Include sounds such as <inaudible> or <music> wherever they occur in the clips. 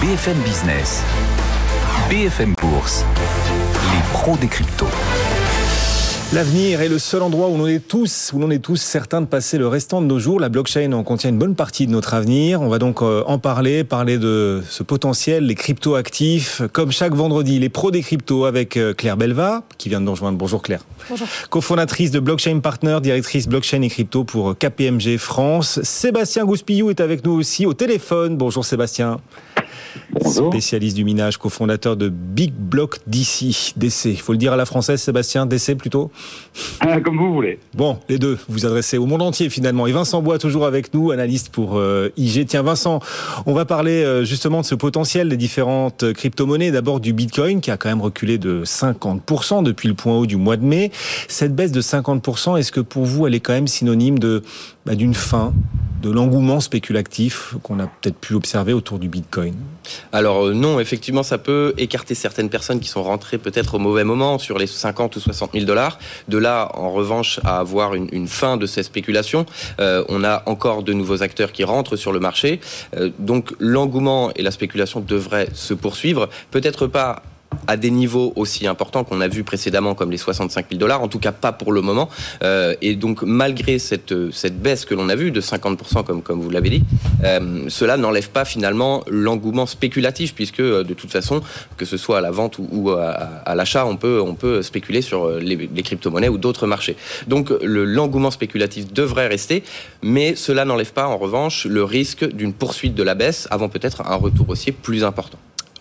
BFM Business, BFM Bourse, les pros des cryptos. L'avenir est le seul endroit où l'on est tous, où l'on est tous certains de passer le restant de nos jours. La blockchain en contient une bonne partie de notre avenir. On va donc euh, en parler, parler de ce potentiel, les cryptos actifs. Comme chaque vendredi, les pros des cryptos avec euh, Claire Belva, qui vient de nous rejoindre. Bonjour Claire. Bonjour. Cofondatrice de Blockchain Partner, directrice blockchain et crypto pour euh, KPMG France. Sébastien Gouspillou est avec nous aussi au téléphone. Bonjour Sébastien. Bonjour. Spécialiste du minage, cofondateur de Big Block DC, DC. Il faut le dire à la française, Sébastien, DC plutôt Ah, Comme vous voulez. Bon, les deux, vous vous adressez au monde entier finalement. Et Vincent Bois, toujours avec nous, analyste pour euh, IG. Tiens, Vincent, on va parler euh, justement de ce potentiel des différentes crypto-monnaies. D'abord du Bitcoin, qui a quand même reculé de 50% depuis le point haut du mois de mai. Cette baisse de 50%, est-ce que pour vous, elle est quand même synonyme de bah, d'une fin? De l'engouement spéculatif qu'on a peut-être pu observer autour du Bitcoin Alors euh, non, effectivement, ça peut écarter certaines personnes qui sont rentrées peut-être au mauvais moment sur les 50 ou 60 000 dollars. De là, en revanche, à avoir une, fin de ces spéculations, euh, on a encore de nouveaux acteurs qui rentrent sur le marché. Euh, donc l'engouement et la spéculation devraient se poursuivre. Peut-être pas à des niveaux aussi importants qu'on a vu précédemment comme les 65 000 dollars, en tout cas pas pour le moment. Euh, et donc malgré cette, baisse que l'on a vue de 50% comme, vous l'avez dit, euh, cela n'enlève pas finalement l'engouement spéculatif puisque euh, de toute façon, que ce soit à la vente ou, à, l'achat, on peut, spéculer sur les, crypto-monnaies ou d'autres marchés. Donc le- l'engouement spéculatif devrait rester, mais cela n'enlève pas en revanche le risque d'une poursuite de la baisse avant peut-être un retour haussier plus important.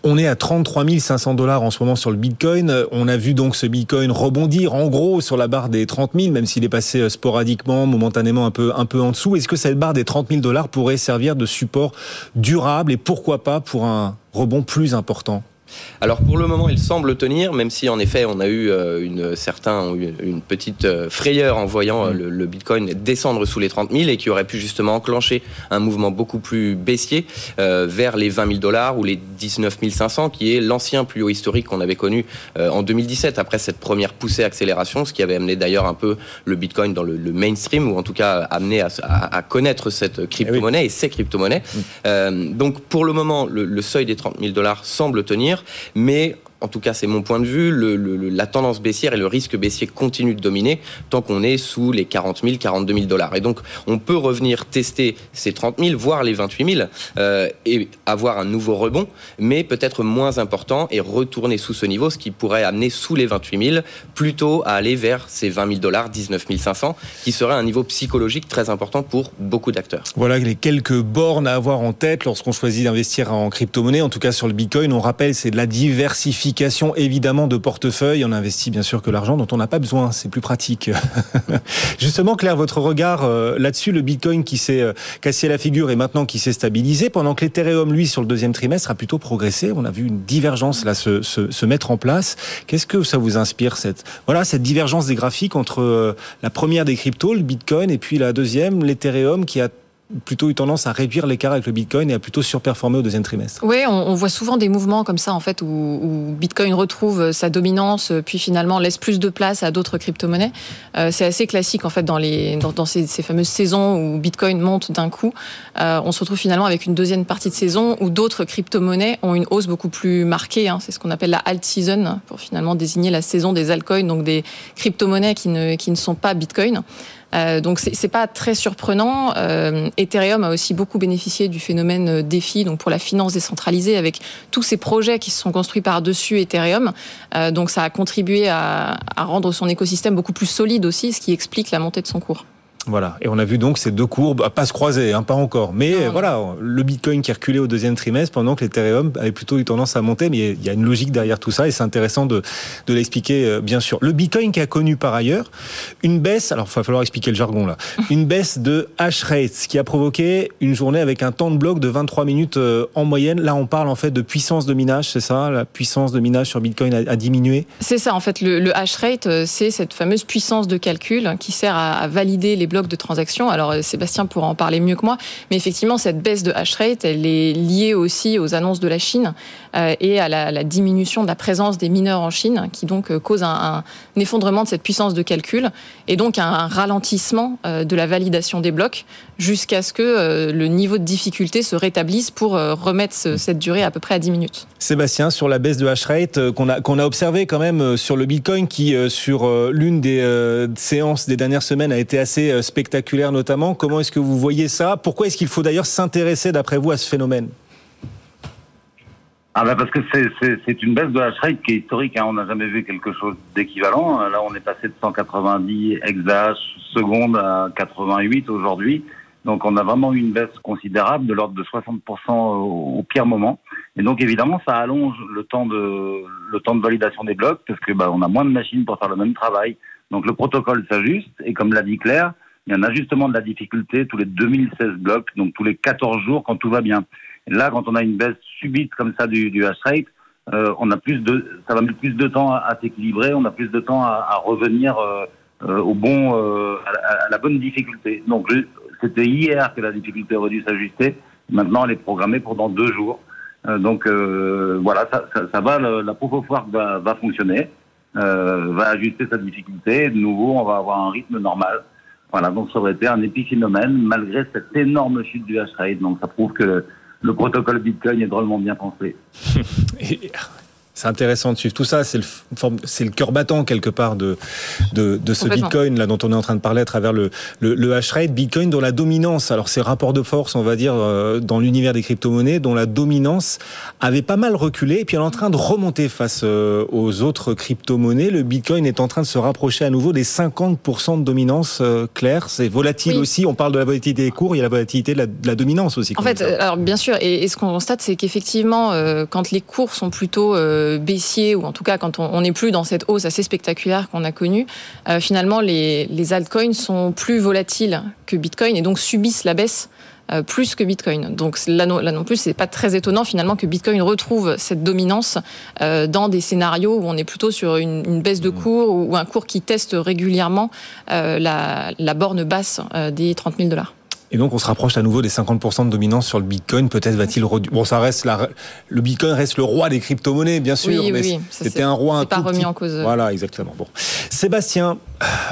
On est à 33 500 dollars en ce moment sur le Bitcoin. Euh, On a vu donc ce Bitcoin rebondir en gros sur la barre des 30 000, même s'il est passé euh, sporadiquement, momentanément un peu, un peu en dessous. Est-ce que cette barre des 30 000 dollars pourrait servir de support durable et pourquoi pas pour un rebond plus important? Alors pour le moment, il semble tenir, même si en effet on a eu euh, une certain, une, une petite euh, frayeur en voyant euh, le, le Bitcoin descendre sous les 30 000 et qui aurait pu justement enclencher un mouvement beaucoup plus baissier euh, vers les 20 000 dollars ou les 19 500, qui est l'ancien plus haut historique qu'on avait connu euh, en 2017 après cette première poussée accélération, ce qui avait amené d'ailleurs un peu le Bitcoin dans le, le mainstream ou en tout cas amené à, à- à connaître cette crypto-monnaie et ces crypto-monnaies. Euh, donc pour le moment, le, le seuil des 30 000 dollars semble tenir, mais en tout cas, c'est mon point de vue. la tendance baissière et le risque baissier continuent de dominer tant qu'on est sous les 40 000, 42 000 dollars. Et donc, on peut revenir tester ces 30 000, voire les 28 000, euh, et avoir un nouveau rebond, mais peut-être moins important et retourner sous ce niveau, ce qui pourrait amener sous les 28 000, plutôt à aller vers ces 20 000 dollars, 19 500, qui serait un niveau psychologique très important pour beaucoup d'acteurs. Voilà les quelques bornes à avoir en tête lorsqu'on choisit d'investir en crypto-monnaie, en tout cas sur le Bitcoin. On rappelle, c'est de la diversification évidemment de portefeuille. On investit bien sûr que l'argent dont on n'a pas besoin, c'est plus pratique. <laughs> Justement, Claire, votre regard euh, là-dessus, le Bitcoin qui s'est euh, cassé la figure et maintenant qui s'est stabilisé, pendant que l'Ethereum, lui, sur le deuxième trimestre, a plutôt progressé. On a vu une divergence là se, se, mettre en place. Qu'est-ce que ça vous inspire cette voilà cette divergence des graphiques entre euh, la première des cryptos, le Bitcoin, et puis la deuxième, l'Ethereum, qui a plutôt eu tendance à réduire l'écart avec le Bitcoin et à plutôt surperformer au deuxième trimestre. Oui, on, voit souvent des mouvements comme ça, en fait, où, Bitcoin retrouve sa dominance, euh, puis finalement laisse plus de place à d'autres crypto-monnaies. Euh, c'est assez classique, en fait, dans, les, dans, ces, fameuses saisons où Bitcoin monte d'un coup. Euh, on se retrouve finalement avec une deuxième partie de saison où d'autres crypto-monnaies ont une hausse beaucoup plus marquée. Hein. C'est ce qu'on appelle la alt season, pour finalement désigner la saison des altcoins, donc des crypto-monnaies qui ne, qui ne sont pas Bitcoin. Euh, donc c'est pas très surprenant. Euh, Ethereum a aussi beaucoup bénéficié du phénomène euh, DeFi, donc pour la finance décentralisée, avec tous ces projets qui se sont construits par dessus Ethereum. Euh, donc ça a contribué à, à rendre son écosystème beaucoup plus solide aussi, ce qui explique la montée de son cours. Voilà. Et on a vu donc ces deux courbes pas se croiser, hein, pas encore. Mais Non, non. voilà, le Bitcoin qui reculait au deuxième trimestre pendant que l'Ethereum avait plutôt eu tendance à monter. Mais il y a une logique derrière tout ça et c'est intéressant de, de l'expliquer, euh, bien sûr. Le Bitcoin qui a connu par ailleurs une baisse, alors il va falloir expliquer le jargon là, <laughs> une baisse de hash rate, ce qui a provoqué une journée avec un temps de bloc de 23 minutes euh, en moyenne. Là, on parle en fait de puissance de minage, c'est ça? La puissance de minage sur Bitcoin a, a diminué? C'est ça, en fait, le, le hash rate, euh, c'est cette fameuse puissance de calcul qui sert à, à valider les blocs de transactions. Alors, euh, Sébastien pourra en parler mieux que moi, mais effectivement, cette baisse de hash rate, elle est liée aussi aux annonces de la Chine euh, et à la, diminution de la présence des mineurs en Chine, qui donc euh, cause un effondrement de cette puissance de calcul et donc un, un ralentissement euh, de la validation des blocs jusqu'à ce que euh, le niveau de difficulté se rétablisse pour euh, remettre ce- cette durée à peu près à 10 minutes. Sébastien, sur la baisse de hash rate qu'on a, qu'on a observé quand même sur le Bitcoin qui, sur l'une des séances des dernières semaines, a été assez spectaculaire notamment. Comment est-ce que vous voyez ça? Pourquoi est-ce qu'il faut d'ailleurs s'intéresser, d'après vous, à ce phénomène? Ah bah parce que c'est- une baisse de hash rate qui est historique. Hein. On n'a jamais vu quelque chose d'équivalent. Là, on est passé de 190 exahash secondes à 88 aujourd'hui. Donc, on a vraiment eu une baisse considérable de l'ordre de 60% au, au pire moment. Et donc, évidemment, ça allonge le temps de le temps de validation des blocs parce que bah, on a moins de machines pour faire le même travail. Donc, le protocole s'ajuste et comme l'a dit Claire, il y a un ajustement de la difficulté tous les 2016 blocs, donc tous les 14 jours quand tout va bien. Là, quand on a une baisse subite comme ça du, du hash rate, euh, on a plus de, ça va mettre plus de temps à, à s'équilibrer, on a plus de temps à, à revenir euh, euh, au bon, euh, à, la- à la bonne difficulté. Donc, c'était hier que la difficulté aurait dû s'ajuster. Maintenant, elle est programmée pour dans deux jours. Euh, donc, euh, voilà, ça, ça, ça va, le- la proof of work va, va fonctionner, va ajuster sa difficulté. De nouveau, on va avoir un rythme normal. Voilà, donc ça aurait été un épiphénomène malgré cette énorme chute du hash rate. Donc, ça prouve que le protocole Bitcoin est drôlement bien pensé. <laughs> <laughs> C'est intéressant de suivre tout ça. C'est le, c'est le cœur battant quelque part de, de, de ce. Bitcoin là dont on est en train de parler à travers le, le, le hash rate. Bitcoin dont la dominance, alors c'est rapport de force, on va dire, euh, dans l'univers des crypto-monnaies, dont la dominance avait pas mal reculé et puis elle est en train de remonter face euh, aux autres crypto-monnaies. Le Bitcoin est en train de se rapprocher à nouveau des 50% de dominance. euh, Claire, c'est volatile Oui. aussi. On parle de la volatilité des cours, il y a la volatilité de la, de la dominance aussi. En fait, alors bien sûr, et, et ce qu'on constate, c'est qu'effectivement, euh, quand les cours sont plutôt euh, baissiers, ou en tout cas quand on n'est plus dans cette hausse assez spectaculaire qu'on a connue, euh, finalement, les, les altcoins sont plus volatiles que Bitcoin et donc subissent la baisse. euh, plus que Bitcoin. Donc là non, là non plus, c'est pas très étonnant finalement que Bitcoin retrouve cette dominance euh, dans des scénarios où on est plutôt sur une, une baisse de cours ou, ou un cours qui teste régulièrement euh, la, la borne basse des 30 000 dollars. Et donc, on se rapproche à nouveau des 50% de dominance sur le Bitcoin. Peut-être va-t-il redu- Bon, ça reste la... le Bitcoin reste le roi des crypto-monnaies, bien sûr, Oui, mais oui, c'était un roi un pas remis petit- en cause. Voilà, exactement. Bon, Sébastien,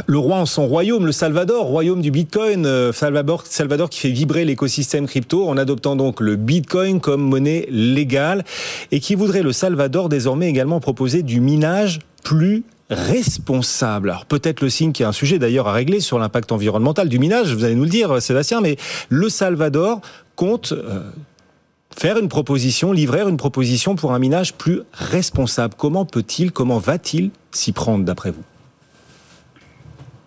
le roi en son royaume, le Salvador, royaume du Bitcoin, euh, Salvador, Salvador qui fait vibrer l'écosystème crypto en adoptant donc le Bitcoin comme monnaie légale et qui voudrait le Salvador désormais également proposer du minage plus responsable. Alors peut-être le signe qu'il y a un sujet d'ailleurs à régler sur l'impact environnemental du minage, vous allez nous le dire Sébastien, mais le Salvador compte euh, faire une proposition, livrer une proposition pour un minage plus responsable. Comment peut-il, comment va-t-il s'y prendre d'après vous?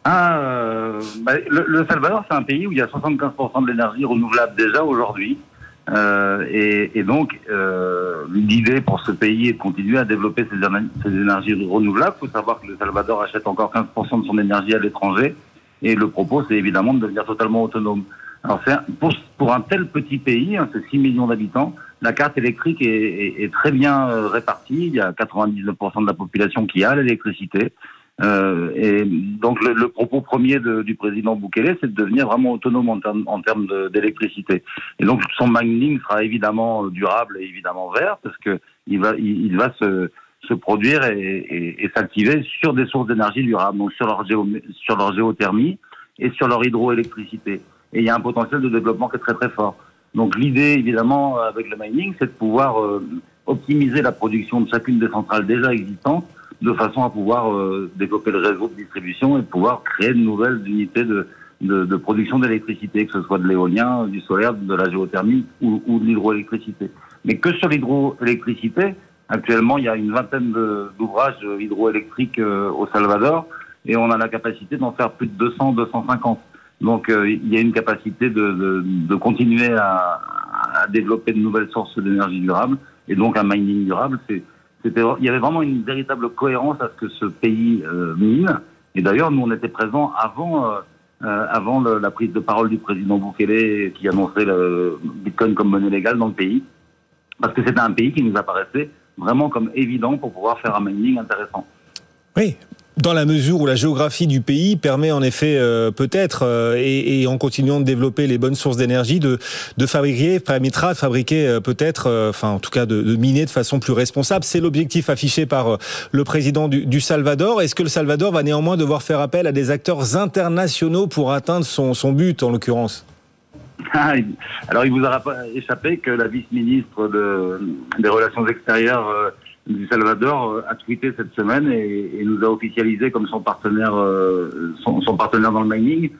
Ah, euh, bah, le, le Salvador, c'est un pays où il y a 75% de l'énergie renouvelable déjà aujourd'hui. Euh, et, et donc, euh, l'idée pour ce pays est de continuer à développer ces énergies renouvelables. Il faut savoir que le Salvador achète encore 15% de son énergie à l'étranger. Et le propos, c'est évidemment de devenir totalement autonome. Alors, un- pour, pour un tel petit pays, hein, c'est 6 millions d'habitants, la carte électrique est, est- est très bien euh, répartie. Il y a 99% de la population qui a l'électricité. Euh, et donc le, le propos premier de- du président Bukele, c'est de devenir vraiment autonome en termes, en termes d'électricité. Et donc son mining sera évidemment euh, durable et évidemment vert parce que il va, il, va se, se produire et, et, et s'activer sur des sources d'énergie durables, donc sur leur, géo, sur leur géothermie et sur leur hydroélectricité. Et il y a un potentiel de développement qui est très très fort. Donc l'idée évidemment avec le mining, c'est de pouvoir euh, optimiser la production de chacune des centrales déjà existantes de façon à pouvoir euh, développer le réseau de distribution et pouvoir créer de nouvelles unités de, de, de production d'électricité, que ce soit de l'éolien, du solaire, de la géothermie ou, ou de l'hydroélectricité. Mais que sur l'hydroélectricité, actuellement il y a une vingtaine d'ouvrages hydroélectriques euh, au Salvador et on a la capacité d'en faire plus de 200, 250. Donc il y a une capacité de, de, de continuer à, à, développer de nouvelles sources d'énergie durable et donc un mining durable. Il y avait vraiment une véritable cohérence à ce que ce pays mine. Et d'ailleurs, nous on était présents avant. avant la prise de parole du président Bukele qui annonçait le Bitcoin comme monnaie légale dans le pays parce que c'était un pays qui nous apparaissait vraiment comme évident pour pouvoir faire un mining intéressant. Oui, dans la mesure où la géographie du pays permet en effet euh, peut-être, euh, et, et, en continuant de développer les bonnes sources d'énergie, de, de fabriquer, permettra de fabriquer euh, peut-être, enfin en tout cas de, de, miner de façon plus responsable. C'est l'objectif affiché par le président du, du Salvador. Est-ce que le Salvador va néanmoins devoir faire appel à des acteurs internationaux pour atteindre son, son but en l'occurrence? Ah, alors, il vous a échappé que la vice-ministre de, des Relations extérieures euh, du Salvador euh, a tweeté cette semaine et, et, nous a officialisé comme son partenaire, euh, son, son, partenaire dans le mining.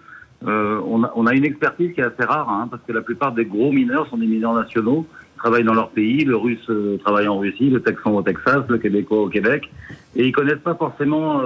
On a, on, a, une expertise qui est assez rare, hein, parce que la plupart des gros mineurs sont des mineurs nationaux, travaillent dans leur pays. Le Russe travaille en Russie, le Texan au Texas, le Québécois au Québec, et ils connaissent pas forcément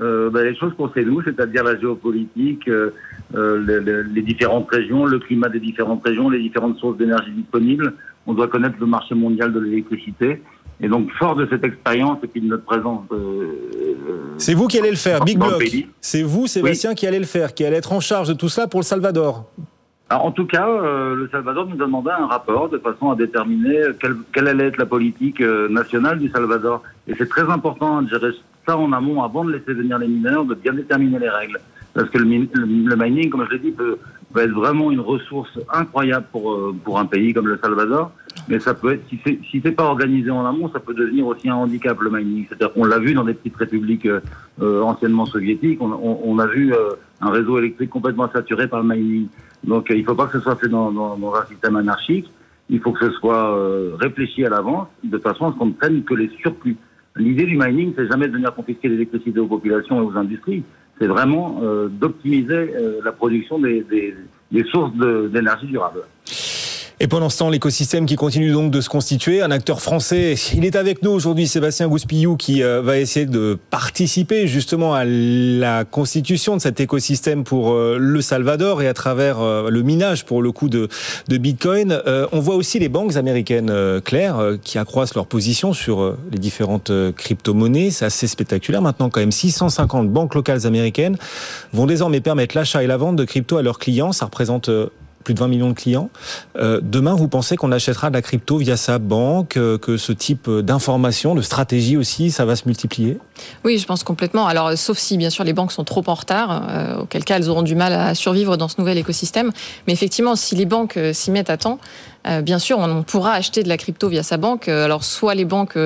euh, ben, les choses qu'on sait nous, c'est-à-dire la géopolitique, euh, les, les, différentes régions, le climat des différentes régions, les différentes sources d'énergie disponibles. On doit connaître le marché mondial de l'électricité. Et donc, fort de cette expérience et puis de notre présence. Euh, c'est vous qui allez le faire, Big Block. C'est vous, Sébastien, oui. qui allez le faire, qui allez être en charge de tout ça pour le Salvador. Alors, en tout cas, euh, le Salvador nous a demandé un rapport de façon à déterminer quelle, quelle allait être la politique euh, nationale du Salvador. Et c'est très important de gérer ça en amont avant de laisser venir les mineurs, de bien déterminer les règles. Parce que le, le, le mining, comme je l'ai dit, peut, peut, être vraiment une ressource incroyable pour, euh, pour un pays comme le Salvador. Mais ça peut être, si c'est si pas organisé en amont, ça peut devenir aussi un handicap le mining. C'est-à-dire qu'on l'a vu dans des petites républiques euh, anciennement soviétiques, on, on, on a vu euh, un réseau électrique complètement saturé par le mining. Donc il ne faut pas que ce soit fait dans, dans, dans, un système anarchique. Il faut que ce soit euh, réfléchi à l'avance, de façon à ce qu'on ne prenne que les surplus. L'idée du mining, c'est jamais de venir confisquer l'électricité aux populations et aux industries. C'est vraiment euh, d'optimiser euh, la production des, des, des sources d'énergie durable. Et pendant ce temps, l'écosystème qui continue donc de se constituer, un acteur français, il est avec nous aujourd'hui, Sébastien Gouspillou, qui euh, va essayer de participer justement à la constitution de cet écosystème pour euh, le Salvador et à travers euh, le minage pour le coup de, Bitcoin. On voit aussi les banques américaines, Claire, qui accroissent leur position sur les différentes crypto-monnaies. C'est assez spectaculaire maintenant quand même. 650 banques locales américaines vont désormais permettre l'achat et la vente de crypto à leurs clients. Ça représente plus de 20 millions de clients. Euh, demain, vous pensez qu'on achètera de la crypto via sa banque, euh, que ce type d'information, de stratégie aussi, ça va se multiplier? Oui, je pense complètement. Alors, sauf si, bien sûr, les banques sont trop en retard, euh, auquel cas elles auront du mal à survivre dans ce nouvel écosystème. Mais effectivement, si les banques euh, s'y mettent à temps, euh, bien sûr, on pourra acheter de la crypto via sa banque. Alors, soit les banques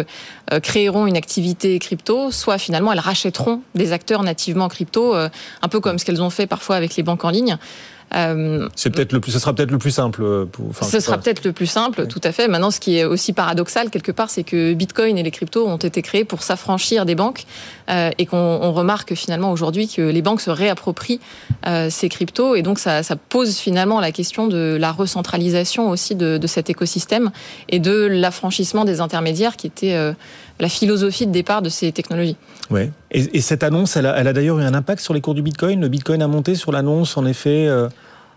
créeront une activité crypto, soit finalement elles rachèteront des acteurs nativement crypto, un peu comme ce qu'elles ont fait parfois avec les banques en ligne. Euh, c'est peut-être le plus, ce sera peut-être le plus simple. Euh, pour, enfin, ce sera peut-être le plus simple, oui. tout à fait. Maintenant, ce qui est aussi paradoxal quelque part, c'est que Bitcoin et les cryptos ont été créés pour s'affranchir des banques euh, et qu'on remarque finalement aujourd'hui que les banques se réapproprient euh, ces cryptos et donc ça, ça, pose finalement la question de la recentralisation aussi de, de cet écosystème et de l'affranchissement des intermédiaires qui était euh, la philosophie de départ de ces technologies. Ouais. Et, et cette annonce, elle a, elle a d'ailleurs eu un impact sur les cours du Bitcoin? Le Bitcoin a monté sur l'annonce, en effet. Euh...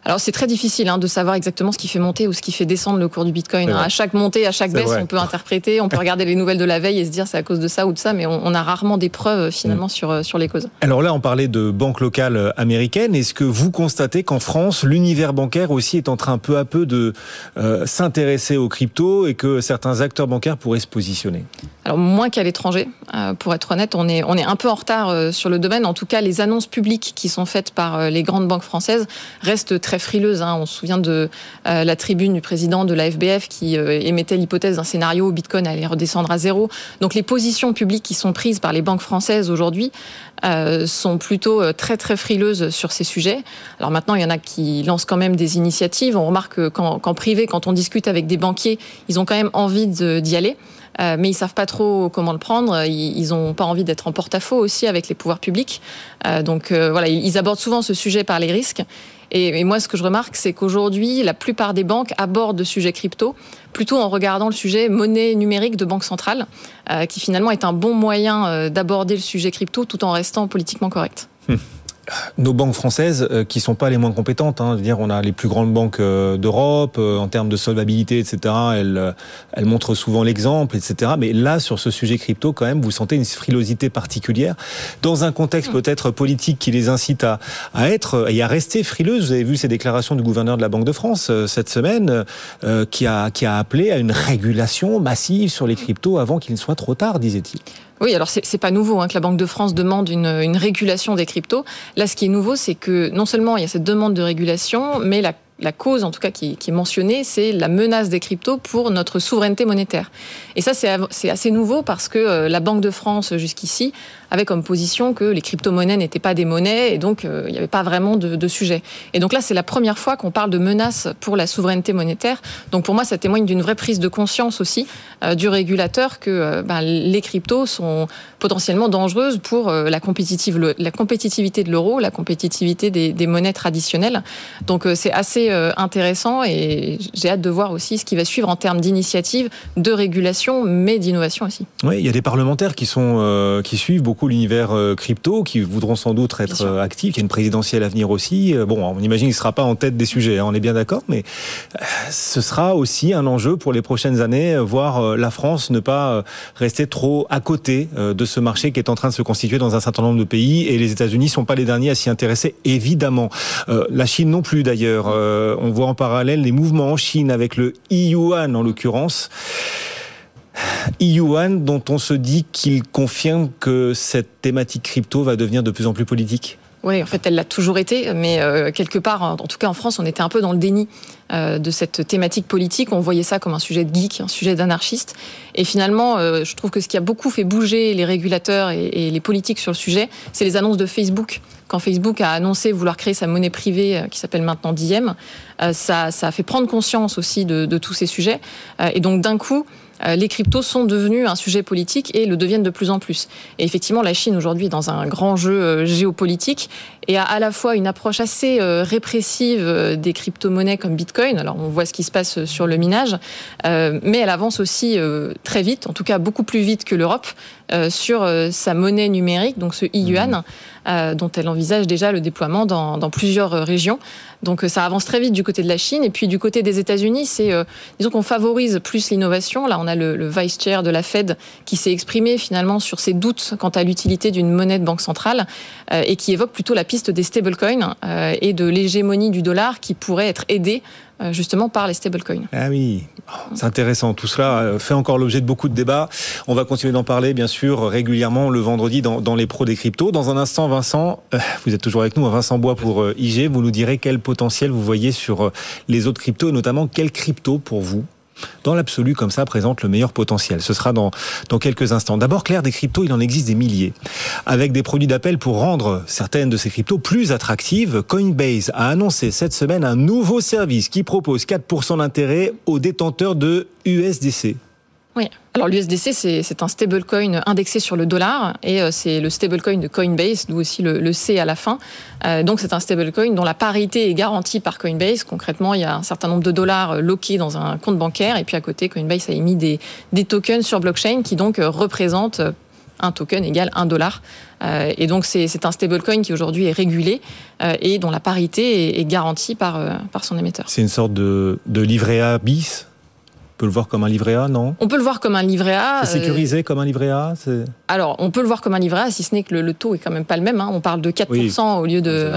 Alors c'est très difficile hein, de savoir exactement ce qui fait monter ou ce qui fait descendre le cours du Bitcoin. Hein. À chaque montée, à chaque baisse, vrai. on peut interpréter, on peut regarder les nouvelles de la veille et se dire c'est à cause de ça ou de ça, mais on, on a rarement des preuves finalement mmh. sur, sur les causes. Alors là, on parlait de banques locales américaines. Est-ce que vous constatez qu'en France, l'univers bancaire aussi est en train peu à peu de euh, s'intéresser aux cryptos et que certains acteurs bancaires pourraient se positionner? Alors moins qu'à l'étranger, euh, pour être honnête, on est on est un peu en retard euh, sur le domaine. En tout cas, les annonces publiques qui sont faites par euh, les grandes banques françaises restent très frileuses. Hein. On se souvient de euh, la tribune du président de la FBF qui euh, émettait l'hypothèse d'un scénario où Bitcoin allait redescendre à zéro. Donc les positions publiques qui sont prises par les banques françaises aujourd'hui euh, sont plutôt très très frileuses sur ces sujets. Alors maintenant, il y en a qui lancent quand même des initiatives. On remarque qu'en qu privé, quand on discute avec des banquiers, ils ont quand même envie d'y aller. Mais ils savent pas trop comment le prendre. Ils n'ont pas envie d'être en porte-à-faux aussi avec les pouvoirs publics. Donc voilà, ils abordent souvent ce sujet par les risques. Et, moi, ce que je remarque, c'est qu'aujourd'hui, la plupart des banques abordent le sujet crypto plutôt en regardant le sujet monnaie numérique de banque centrale, euh, qui finalement est un bon moyen d'aborder le sujet crypto tout en restant politiquement correct. <laughs> nos banques françaises euh, qui sont pas les moins compétentes. Hein. dire, on a les plus grandes banques euh, d'Europe euh, en termes de solvabilité, etc. Elles, elles montrent souvent l'exemple, etc. Mais là, sur ce sujet crypto, quand même, vous sentez une frilosité particulière dans un contexte mmh. peut-être politique qui les incite à, à être et à rester frileuses. Vous avez vu ces déclarations du gouverneur de la Banque de France cette semaine, qui a qui a appelé à une régulation massive sur les cryptos avant qu'il ne soit trop tard, disait-il. Oui, alors c'est pas nouveau hein, que la Banque de France demande une, une régulation des cryptos. Là, ce qui est nouveau, c'est que non seulement il y a cette demande de régulation, mais la la cause, en tout cas, qui, est mentionnée, c'est la menace des cryptos pour notre souveraineté monétaire. Et ça, c'est assez nouveau parce que euh, la Banque de France, jusqu'ici, avait comme position que les crypto-monnaies n'étaient pas des monnaies et donc euh, il n'y avait pas vraiment de, sujet. Et donc là, c'est la première fois qu'on parle de menace pour la souveraineté monétaire. Donc pour moi, ça témoigne d'une vraie prise de conscience aussi euh, du régulateur que ben, les cryptos sont potentiellement dangereuses pour la, compétitivité de l'euro, la compétitivité des, monnaies traditionnelles. Donc c'est assez euh, intéressant et j'ai hâte de voir aussi ce qui va suivre en termes d'initiatives, de régulation, mais d'innovation aussi. Oui, il y a des parlementaires qui sont euh, qui suivent beaucoup l'univers euh, crypto, qui voudront sans doute être actifs. Il y a une présidentielle à venir aussi. Bon, on imagine qu'il ne sera pas en tête des sujets, hein, on est bien d'accord, mais ce sera aussi un enjeu pour les prochaines années, voir la France ne pas rester trop à côté de ce marché qui est en train de se constituer dans un certain nombre de pays et les États-Unis sont pas les derniers à s'y intéresser, évidemment. la Chine non plus d'ailleurs. Euh, on voit en parallèle les mouvements en Chine avec le yuan en l'occurrence. Yuan dont on se dit qu'il confirme que cette thématique crypto va devenir de plus en plus politique. Oui, en fait, elle l'a toujours été, mais euh, quelque part, en tout cas en France, on était un peu dans le déni euh, de cette thématique politique. On voyait ça comme un sujet de geek, un sujet d'anarchiste. Et finalement, je trouve que ce qui a beaucoup fait bouger les régulateurs et les politiques sur le sujet, c'est les annonces de Facebook quand Facebook a annoncé vouloir créer sa monnaie privée euh, qui s'appelle maintenant Diem, euh, ça, a fait prendre conscience aussi de, de tous ces sujets. Euh, et donc d'un coup, les cryptos sont devenus un sujet politique et le deviennent de plus en plus. Et effectivement, la Chine aujourd'hui est dans un grand jeu géopolitique et a à la fois une approche assez répressive des crypto-monnaies comme Bitcoin. Alors on voit ce qui se passe sur le minage, mais elle avance aussi très vite, en tout cas beaucoup plus vite que l'Europe, sur sa monnaie numérique, donc ce yuan. Mmh. Euh, dont elle envisage déjà le déploiement dans, dans plusieurs euh, régions. Donc euh, ça avance très vite du côté de la Chine. Et puis du côté des États-Unis, c'est disons qu'on favorise plus l'innovation. Là, on a le, le, vice chair de la Fed qui s'est exprimé finalement sur ses doutes quant à l'utilité d'une monnaie de banque centrale et qui évoque plutôt la piste des stablecoins et de l'hégémonie du dollar qui pourrait être aidée euh, justement par les stablecoins. Ah oui, c'est intéressant. Tout cela euh, fait encore l'objet de beaucoup de débats. On va continuer d'en parler, bien sûr, régulièrement le vendredi dans, dans, les pros des cryptos. Dans un instant, Vincent, euh, vous êtes toujours avec nous, Vincent Bois pour IG. Vous nous direz quel potentiel vous voyez sur les autres cryptos, notamment quel crypto pour vous dans l'absolu, comme ça, présente le meilleur potentiel. Ce sera dans, quelques instants. D'abord, clair, des cryptos, il en existe des milliers. Avec des produits d'appel pour rendre certaines de ces cryptos plus attractives, Coinbase a annoncé cette semaine un nouveau service qui propose 4% d'intérêt aux détenteurs de USDC. Oui. Alors l'USDC, c'est un stablecoin indexé sur le dollar et euh, c'est le stablecoin de Coinbase, d'où aussi le, C à la fin. Euh, donc c'est un stablecoin dont la parité est garantie par Coinbase. Concrètement, il y a un certain nombre de dollars euh, loqués dans un compte bancaire et puis à côté, Coinbase a émis des, des tokens sur blockchain qui donc représentent un token égale un dollar. et donc c'est un stablecoin qui aujourd'hui est régulé et dont la parité est, garantie par, par son émetteur. C'est une sorte de, de livret A bis peut le voir comme un livret A, non On peut le voir comme un livret A. C'est sécurisé comme un livret A Alors, on peut le voir comme un livret A, si ce n'est que le, taux est quand même pas le même. Hein. On parle de 4% au lieu de,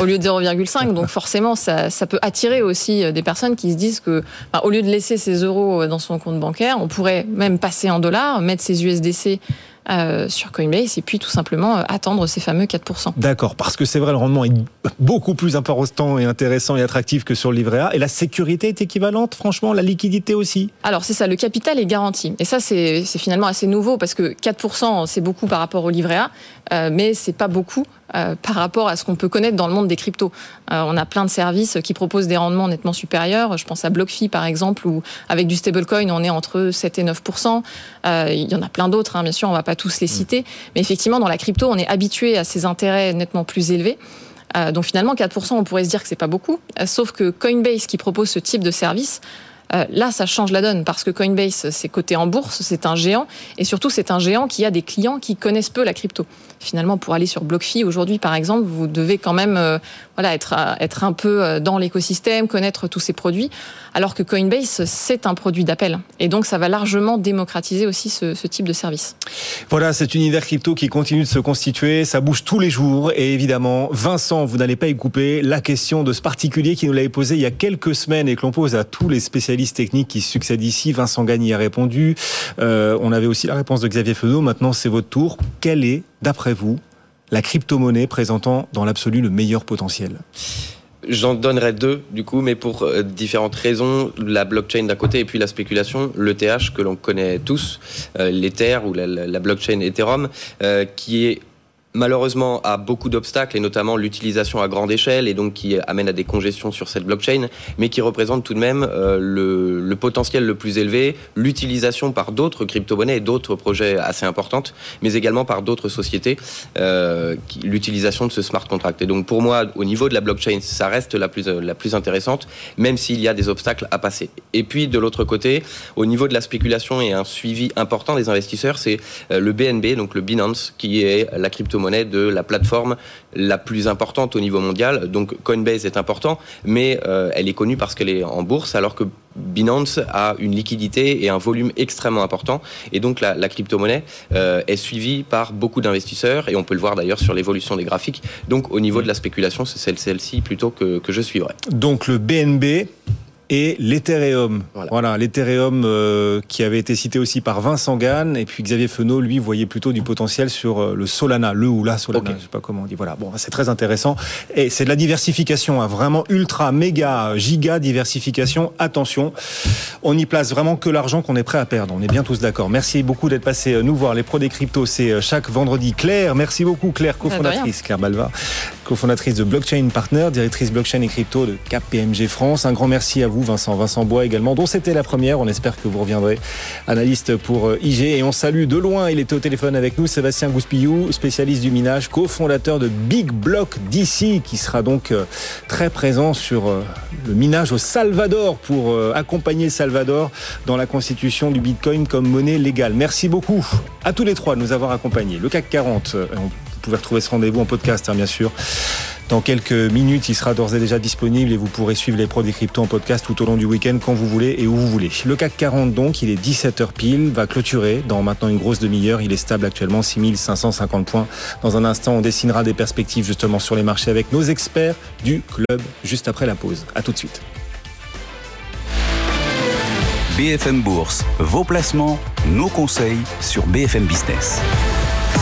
au lieu de 0,5. donc forcément, ça, ça, peut attirer aussi euh, des personnes qui se disent que, au lieu de laisser ses euros euh, dans son compte bancaire, on pourrait même passer en dollars, mettre ses USDC euh, sur Coinbase et puis tout simplement euh, attendre ces fameux 4%. D'accord, parce que c'est vrai, le rendement est beaucoup plus important et intéressant et attractif que sur le livret A. Et la sécurité est équivalente, franchement, la liquidité aussi? Alors c'est ça, le capital est garanti. Et ça, c'est finalement assez nouveau parce que 4%, c'est beaucoup par rapport au livret A, euh, mais c'est pas beaucoup euh, par rapport à ce qu'on peut connaître dans le monde des cryptos. Euh, on a plein de services qui proposent des rendements nettement supérieurs. Je pense à BlockFi par exemple, où avec du stablecoin, on est entre 7 et 9% euh, Il y en a plein d'autres, hein, bien sûr, on va pas tous les mm. citer. Mais effectivement, dans la crypto, on est habitué à ces intérêts nettement plus élevés. donc finalement, 4%, on pourrait se dire que c'est pas beaucoup. sauf que Coinbase, qui propose ce type de service, là, ça change la donne parce que Coinbase, c'est coté en bourse, c'est un géant et surtout c'est un géant qui a des clients qui connaissent peu la crypto. Finalement, pour aller sur BlockFi aujourd'hui, par exemple, vous devez quand même voilà être être un peu dans l'écosystème, connaître tous ces produits, alors que Coinbase c'est un produit d'appel et donc ça va largement démocratiser aussi ce, type de service. Voilà cet univers crypto qui continue de se constituer, ça bouge tous les jours et évidemment, Vincent, vous n'allez pas y couper la question de ce particulier qui nous l'avait posé il y a quelques semaines et que l'on pose à tous les spécialistes techniques qui succèdent ici. Vincent Gagne a répondu. Euh, on avait aussi la réponse de Xavier Fenot. Maintenant, c'est votre tour. Quelle est, d'après vous, la crypto-monnaie présentant dans l'absolu le meilleur potentiel J'en donnerai deux, du coup, mais pour euh, différentes raisons. La blockchain d'un côté et puis la spéculation, l'ETH que l'on connaît tous, euh, l'Ether ou la, blockchain Ethereum, euh, qui est malheureusement a beaucoup d'obstacles et notamment l'utilisation à grande échelle et donc qui amène à des congestions sur cette blockchain, mais qui représente tout de même euh, le, le, potentiel le plus élevé, l'utilisation par d'autres crypto-monnaies et d'autres projets assez importantes, mais également par d'autres sociétés, euh, l'utilisation de ce smart contract. Et donc pour moi, au niveau de la blockchain, ça reste la plus, la plus intéressante, même s'il y a des obstacles à passer. Et puis de l'autre côté, au niveau de la spéculation et un suivi important des investisseurs, c'est euh, le BNB, donc le Binance, qui est la crypto-monnaie de la plateforme la plus importante au niveau mondial. Donc Coinbase est important, mais euh, elle est connue parce qu'elle est en bourse, alors que Binance a une liquidité et un volume extrêmement important. Et donc la, la crypto-monnaie euh, est suivie par beaucoup d'investisseurs, et on peut le voir d'ailleurs sur l'évolution des graphiques. Donc au niveau de la spéculation, c'est celle-ci plutôt que, que je suivrai. Donc le BNB, et l'Ethereum. Voilà, voilà l'Ethereum euh, qui avait été cité aussi par Vincent Gann et puis Xavier Fenot, lui, voyait plutôt du potentiel sur euh, le Solana, le ou la Solana, okay. je sais pas comment on dit. Voilà, bon, c'est très intéressant et c'est de la diversification, hein, vraiment ultra, méga, giga diversification. Attention, on y place vraiment que l'argent qu'on est prêt à perdre. On est bien tous d'accord. Merci beaucoup d'être passé euh, nous voir. Les pros des cryptos, c'est euh, chaque vendredi. Claire, merci beaucoup, Claire, cofondatrice, Claire Balva, cofondatrice de Blockchain Partner, directrice blockchain et crypto de KPMG France. Un grand merci à vous, Vincent, Vincent Bois également, dont c'était la première. On espère que vous reviendrez, analyste pour euh, IG. Et on salue de loin, il était au téléphone avec nous, Sébastien Gouspillou, spécialiste du minage, cofondateur de Big Block DC, qui sera donc très présent sur le minage au Salvador pour accompagner Salvador dans la constitution du Bitcoin comme monnaie légale. Merci beaucoup à tous les trois de nous avoir accompagnés. Le CAC 40, vous pouvez retrouver ce rendez-vous en podcast, hein, bien sûr. Dans quelques minutes, il sera d'ores et déjà disponible et vous pourrez suivre les pros des cryptos en podcast tout au long du week-end quand vous voulez et où vous voulez. Le CAC 40 donc, il est 17h pile, va clôturer dans maintenant une grosse demi-heure. Il est stable actuellement 6550 points. Dans un instant, on dessinera des perspectives justement sur les marchés avec nos experts du club juste après la pause. À tout de suite. BFM Bourse, vos placements, nos conseils sur BFM Business.